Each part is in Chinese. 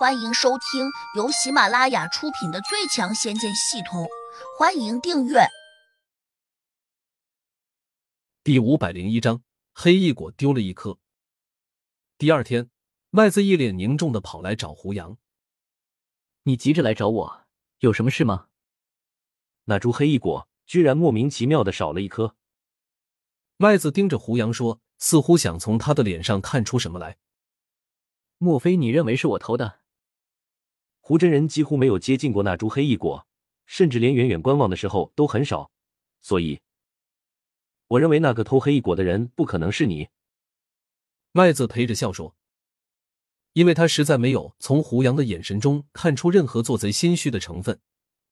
欢迎收听由喜马拉雅出品的《最强仙剑系统》，欢迎订阅。第五百零一章，黑翼果丢了一颗。第二天，麦子一脸凝重的跑来找胡杨：“你急着来找我，有什么事吗？”那株黑翼果居然莫名其妙的少了一颗。麦子盯着胡杨说，似乎想从他的脸上看出什么来。莫非你认为是我偷的？胡真人几乎没有接近过那株黑翼果，甚至连远远观望的时候都很少，所以，我认为那个偷黑翼果的人不可能是你。麦子陪着笑说：“因为他实在没有从胡杨的眼神中看出任何做贼心虚的成分。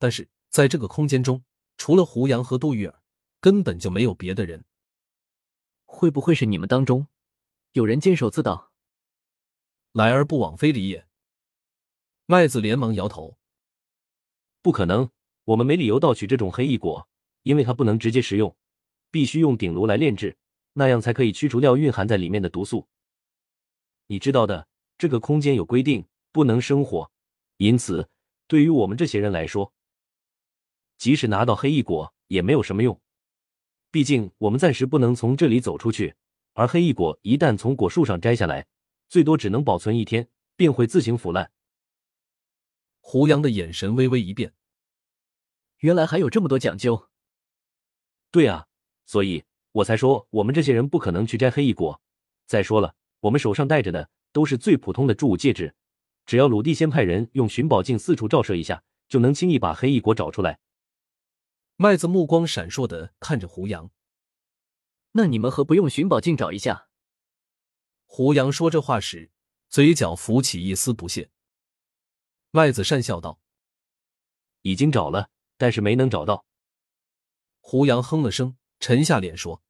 但是在这个空间中，除了胡杨和杜玉儿，根本就没有别的人。会不会是你们当中有人监守自盗？来而不往非礼也。”麦子连忙摇头：“不可能，我们没理由盗取这种黑翼果，因为它不能直接食用，必须用鼎炉来炼制，那样才可以驱除掉蕴含在里面的毒素。你知道的，这个空间有规定，不能生火，因此对于我们这些人来说，即使拿到黑翼果也没有什么用。毕竟我们暂时不能从这里走出去，而黑翼果一旦从果树上摘下来，最多只能保存一天，便会自行腐烂。”胡杨的眼神微微一变，原来还有这么多讲究。对啊，所以我才说我们这些人不可能去摘黑翼果。再说了，我们手上戴着的都是最普通的铸物戒指，只要鲁地先派人用寻宝镜四处照射一下，就能轻易把黑翼果找出来。麦子目光闪烁的看着胡杨，那你们何不用寻宝镜找一下？胡杨说这话时，嘴角浮起一丝不屑。麦子讪笑道：“已经找了，但是没能找到。”胡杨哼了声，沉下脸说：“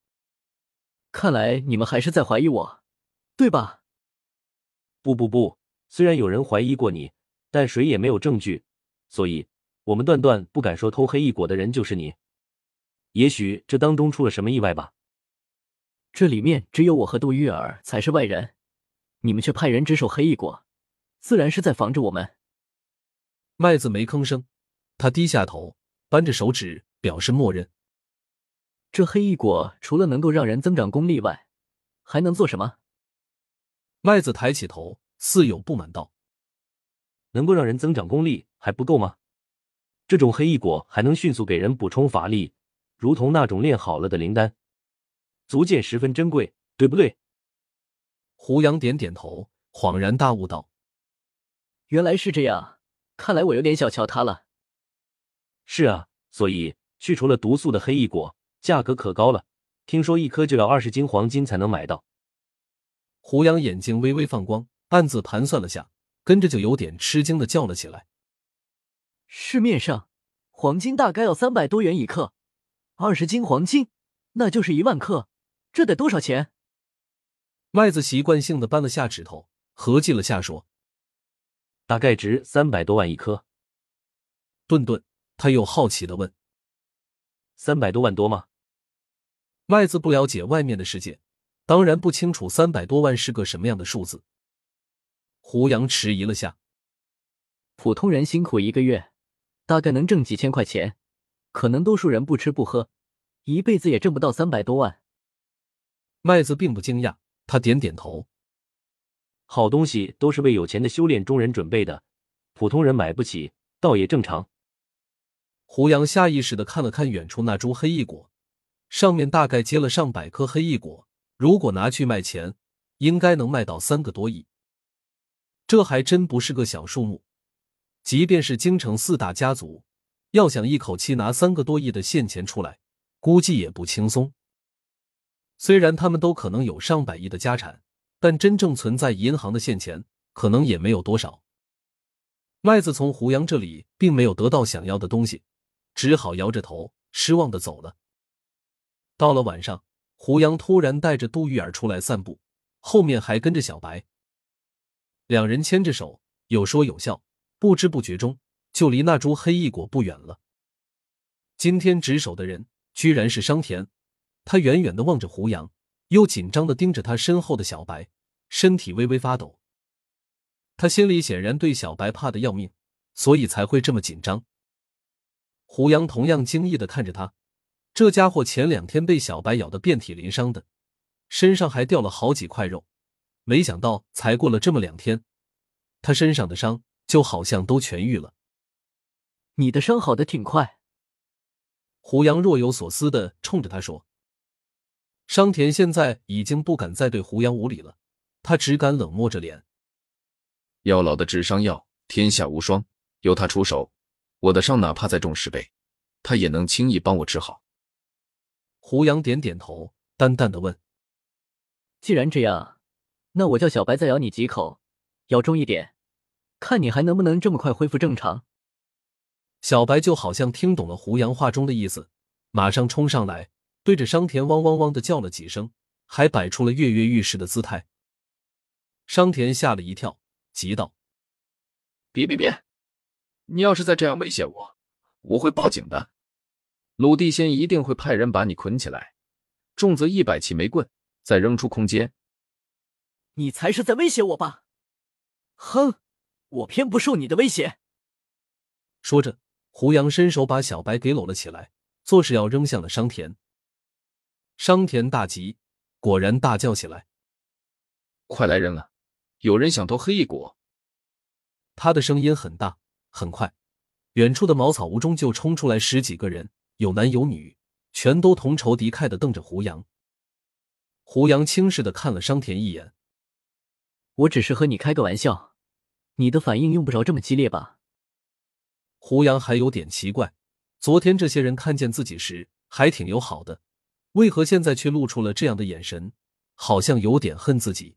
看来你们还是在怀疑我，对吧？”“不不不，虽然有人怀疑过你，但谁也没有证据，所以我们断断不敢说偷黑翼果的人就是你。也许这当中出了什么意外吧？这里面只有我和杜玉儿才是外人，你们却派人值守黑翼果，自然是在防着我们。”麦子没吭声，他低下头，扳着手指表示默认。这黑翼果除了能够让人增长功力外，还能做什么？麦子抬起头，似有不满道：“能够让人增长功力还不够吗？这种黑翼果还能迅速给人补充法力，如同那种炼好了的灵丹，足见十分珍贵，对不对？”胡杨点点头，恍然大悟道：“原来是这样。”看来我有点小瞧他了。是啊，所以去除了毒素的黑翼果价格可高了，听说一颗就要二十斤黄金才能买到。胡杨眼睛微微放光，暗自盘算了下，跟着就有点吃惊的叫了起来：“市面上黄金大概要三百多元一克，二十斤黄金那就是一万克，这得多少钱？”麦子习惯性的扳了下指头，合计了下说。大概值三百多万一颗。顿顿，他又好奇的问：“三百多万多吗？”麦子不了解外面的世界，当然不清楚三百多万是个什么样的数字。胡杨迟疑了下：“普通人辛苦一个月，大概能挣几千块钱，可能多数人不吃不喝，一辈子也挣不到三百多万。”麦子并不惊讶，他点点头。好东西都是为有钱的修炼中人准备的，普通人买不起，倒也正常。胡杨下意识的看了看远处那株黑翼果，上面大概结了上百颗黑翼果，如果拿去卖钱，应该能卖到三个多亿。这还真不是个小数目，即便是京城四大家族，要想一口气拿三个多亿的现钱出来，估计也不轻松。虽然他们都可能有上百亿的家产。但真正存在银行的现钱可能也没有多少。麦子从胡杨这里并没有得到想要的东西，只好摇着头失望的走了。到了晚上，胡杨突然带着杜玉儿出来散步，后面还跟着小白。两人牵着手，有说有笑，不知不觉中就离那株黑翼果不远了。今天值守的人居然是商田，他远远的望着胡杨。又紧张的盯着他身后的小白，身体微微发抖。他心里显然对小白怕的要命，所以才会这么紧张。胡杨同样惊异的看着他，这家伙前两天被小白咬得遍体鳞伤的，身上还掉了好几块肉，没想到才过了这么两天，他身上的伤就好像都痊愈了。你的伤好的挺快。胡杨若有所思的冲着他说。商田现在已经不敢再对胡杨无礼了，他只敢冷漠着脸。药老的治伤药天下无双，由他出手，我的伤哪怕再重十倍，他也能轻易帮我治好。胡杨点点头，淡淡的问：“既然这样，那我叫小白再咬你几口，咬重一点，看你还能不能这么快恢复正常。”小白就好像听懂了胡杨话中的意思，马上冲上来，对着商田汪汪汪的叫了几声，还摆出了跃跃欲试的姿态。商田吓了一跳。急道：“别别别！你要是再这样威胁我，我会报警的。鲁地仙一定会派人把你捆起来，重则一百起煤棍，再扔出空间。你才是在威胁我吧？哼，我偏不受你的威胁。”说着，胡杨伸手把小白给搂了起来，作势要扔向了商田。商田大急，果然大叫起来：“快来人啊！”有人想偷黑翼果，他的声音很大，很快，远处的茅草屋中就冲出来十几个人，有男有女，全都同仇敌忾的瞪着胡杨。胡杨轻视的看了商田一眼：“我只是和你开个玩笑，你的反应用不着这么激烈吧？”胡杨还有点奇怪，昨天这些人看见自己时还挺友好的，为何现在却露出了这样的眼神，好像有点恨自己。